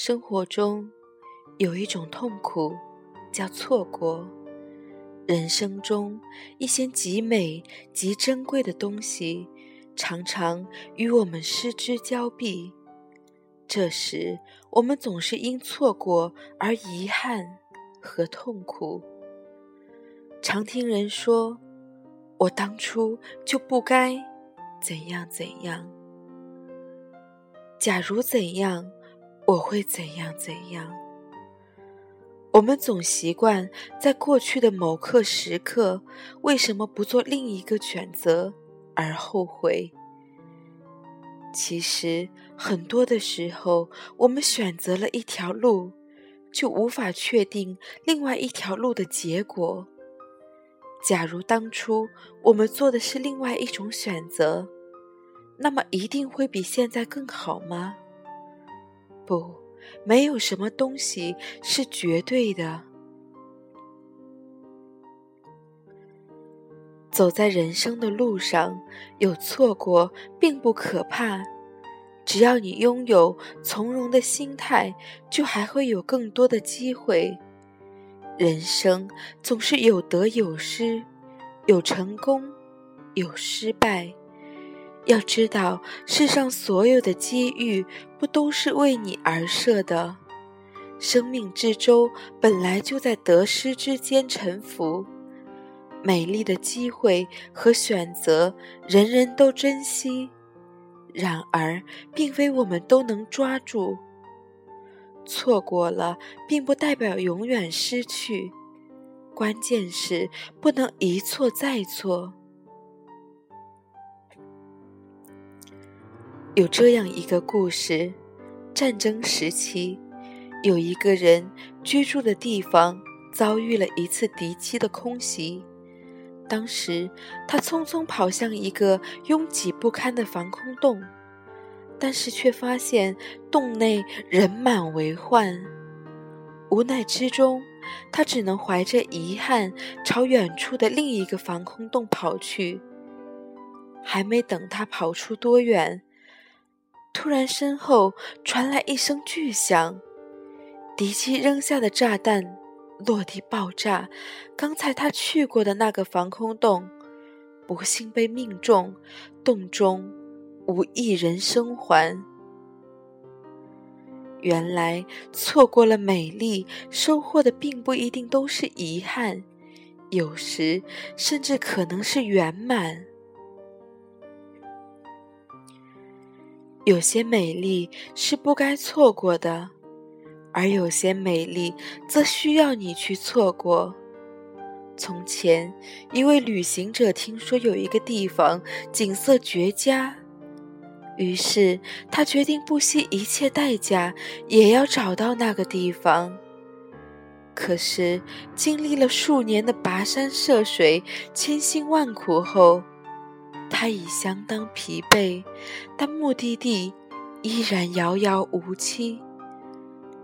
生活中有一种痛苦，叫错过。人生中一些极美、极珍贵的东西，常常与我们失之交臂。这时，我们总是因错过而遗憾和痛苦。常听人说：“我当初就不该怎样怎样。”假如怎样。我会怎样怎样？我们总习惯在过去的某刻时刻，为什么不做另一个选择而后悔？其实很多的时候，我们选择了一条路，就无法确定另外一条路的结果。假如当初我们做的是另外一种选择，那么一定会比现在更好吗？不，没有什么东西是绝对的。走在人生的路上，有错过并不可怕，只要你拥有从容的心态，就还会有更多的机会。人生总是有得有失，有成功，有失败。要知道，世上所有的机遇不都是为你而设的？生命之舟本来就在得失之间沉浮，美丽的机会和选择，人人都珍惜。然而，并非我们都能抓住。错过了，并不代表永远失去，关键是不能一错再错。有这样一个故事：战争时期，有一个人居住的地方遭遇了一次敌机的空袭。当时，他匆匆跑向一个拥挤不堪的防空洞，但是却发现洞内人满为患。无奈之中，他只能怀着遗憾朝远处的另一个防空洞跑去。还没等他跑出多远，突然，身后传来一声巨响，敌机扔下的炸弹落地爆炸。刚才他去过的那个防空洞，不幸被命中，洞中无一人生还。原来，错过了美丽，收获的并不一定都是遗憾，有时甚至可能是圆满。有些美丽是不该错过的，而有些美丽则需要你去错过。从前，一位旅行者听说有一个地方景色绝佳，于是他决定不惜一切代价也要找到那个地方。可是，经历了数年的跋山涉水、千辛万苦后，他已相当疲惫，但目的地依然遥遥无期。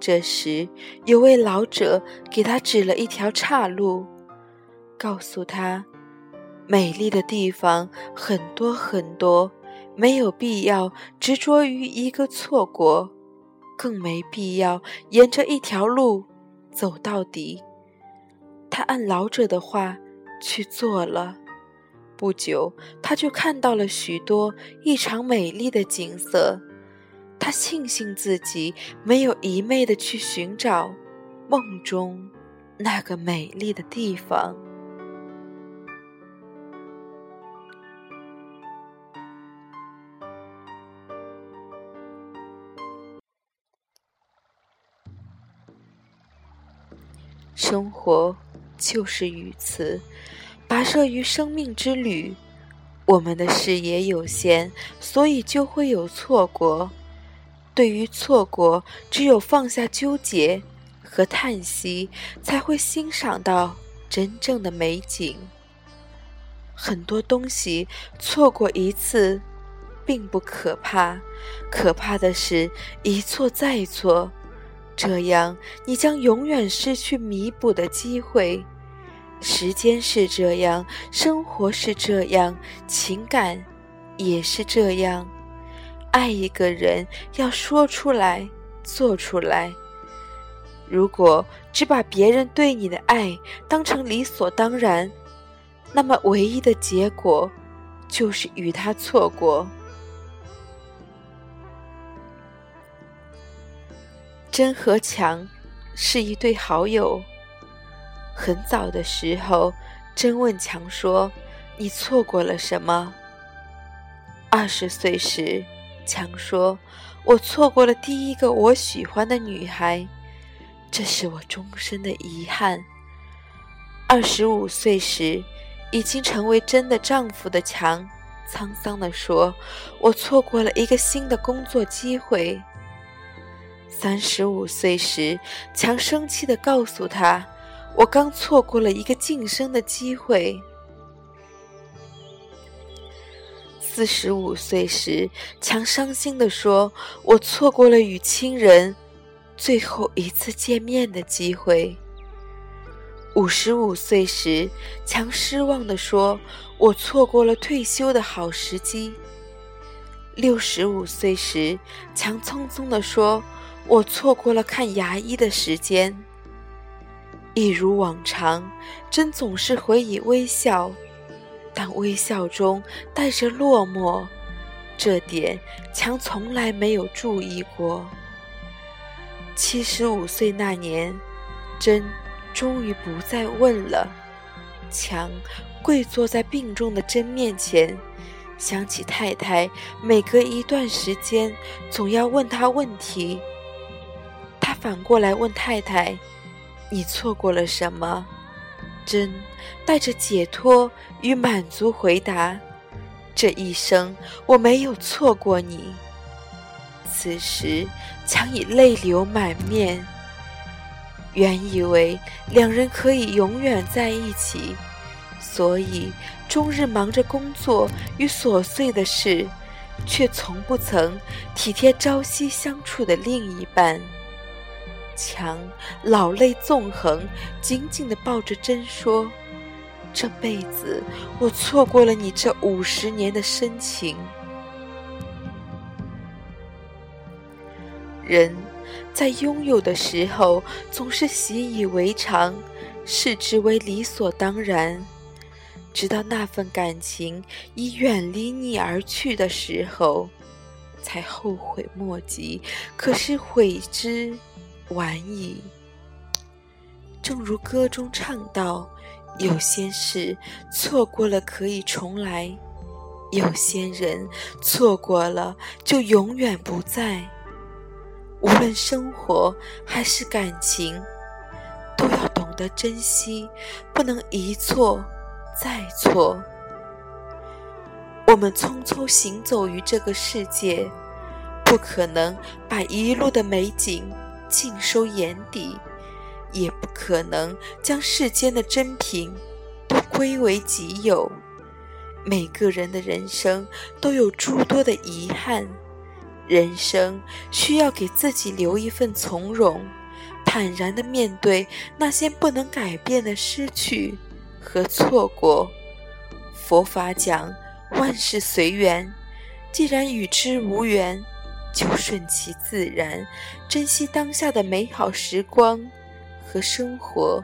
这时，有位老者给他指了一条岔路，告诉他：“美丽的地方很多很多，没有必要执着于一个错过，更没必要沿着一条路走到底。”他按老者的话去做了。不久，他就看到了许多异常美丽的景色。他庆幸自己没有一昧的去寻找梦中那个美丽的地方。生活就是如此。跋涉于生命之旅，我们的视野有限，所以就会有错过。对于错过，只有放下纠结和叹息，才会欣赏到真正的美景。很多东西错过一次，并不可怕，可怕的是一错再错，这样你将永远失去弥补的机会。时间是这样，生活是这样，情感也是这样。爱一个人要说出来，做出来。如果只把别人对你的爱当成理所当然，那么唯一的结果就是与他错过。真和强是一对好友。很早的时候，真问强说：“你错过了什么？”二十岁时，强说：“我错过了第一个我喜欢的女孩，这是我终身的遗憾。”二十五岁时，已经成为真的丈夫的强，沧桑地说：“我错过了一个新的工作机会。”三十五岁时，强生气地告诉他：“我刚错过了一个晋升的机会。”四十五岁时，强伤心地说：“我错过了与亲人最后一次见面的机会。”五十五岁时，强失望地说：“我错过了退休的好时机。”六十五岁时，强匆匆地说：“我错过了看牙医的时间。”一如往常，真总是回以微笑。但微笑中带着落寞，这点强从来没有注意过。七十五岁那年，真终于不再问了。强跪坐在病重的真面前，想起太太每隔一段时间总要问他问题，他反过来问太太：“你错过了什么？”真带着解脱与满足回答：“这一生我没有错过你。”此时强已泪流满面。原以为两人可以永远在一起，所以终日忙着工作与琐碎的事，却从不曾体贴朝夕相处的另一半。强老泪纵横，紧紧地抱着真说：“这辈子我错过了你这五十年的深情。”人在拥有的时候总是习以为常，视之为理所当然，直到那份感情已远离你而去的时候，才后悔莫及。可是悔之。晚矣。正如歌中唱道：“有些事错过了可以重来，有些人错过了就永远不在。无论生活还是感情，都要懂得珍惜，不能一错再错。我们匆匆行走于这个世界，不可能把一路的美景。”尽收眼底，也不可能将世间的珍品都归为己有。每个人的人生都有诸多的遗憾，人生需要给自己留一份从容，坦然的面对那些不能改变的失去和错过。佛法讲万事随缘，既然与之无缘。就顺其自然，珍惜当下的美好时光和生活。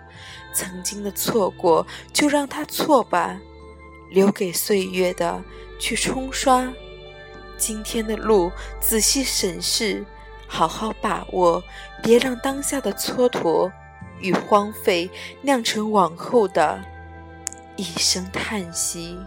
曾经的错过，就让它错吧，留给岁月的去冲刷。今天的路，仔细审视，好好把握，别让当下的蹉跎与荒废酿成往后的一声叹息。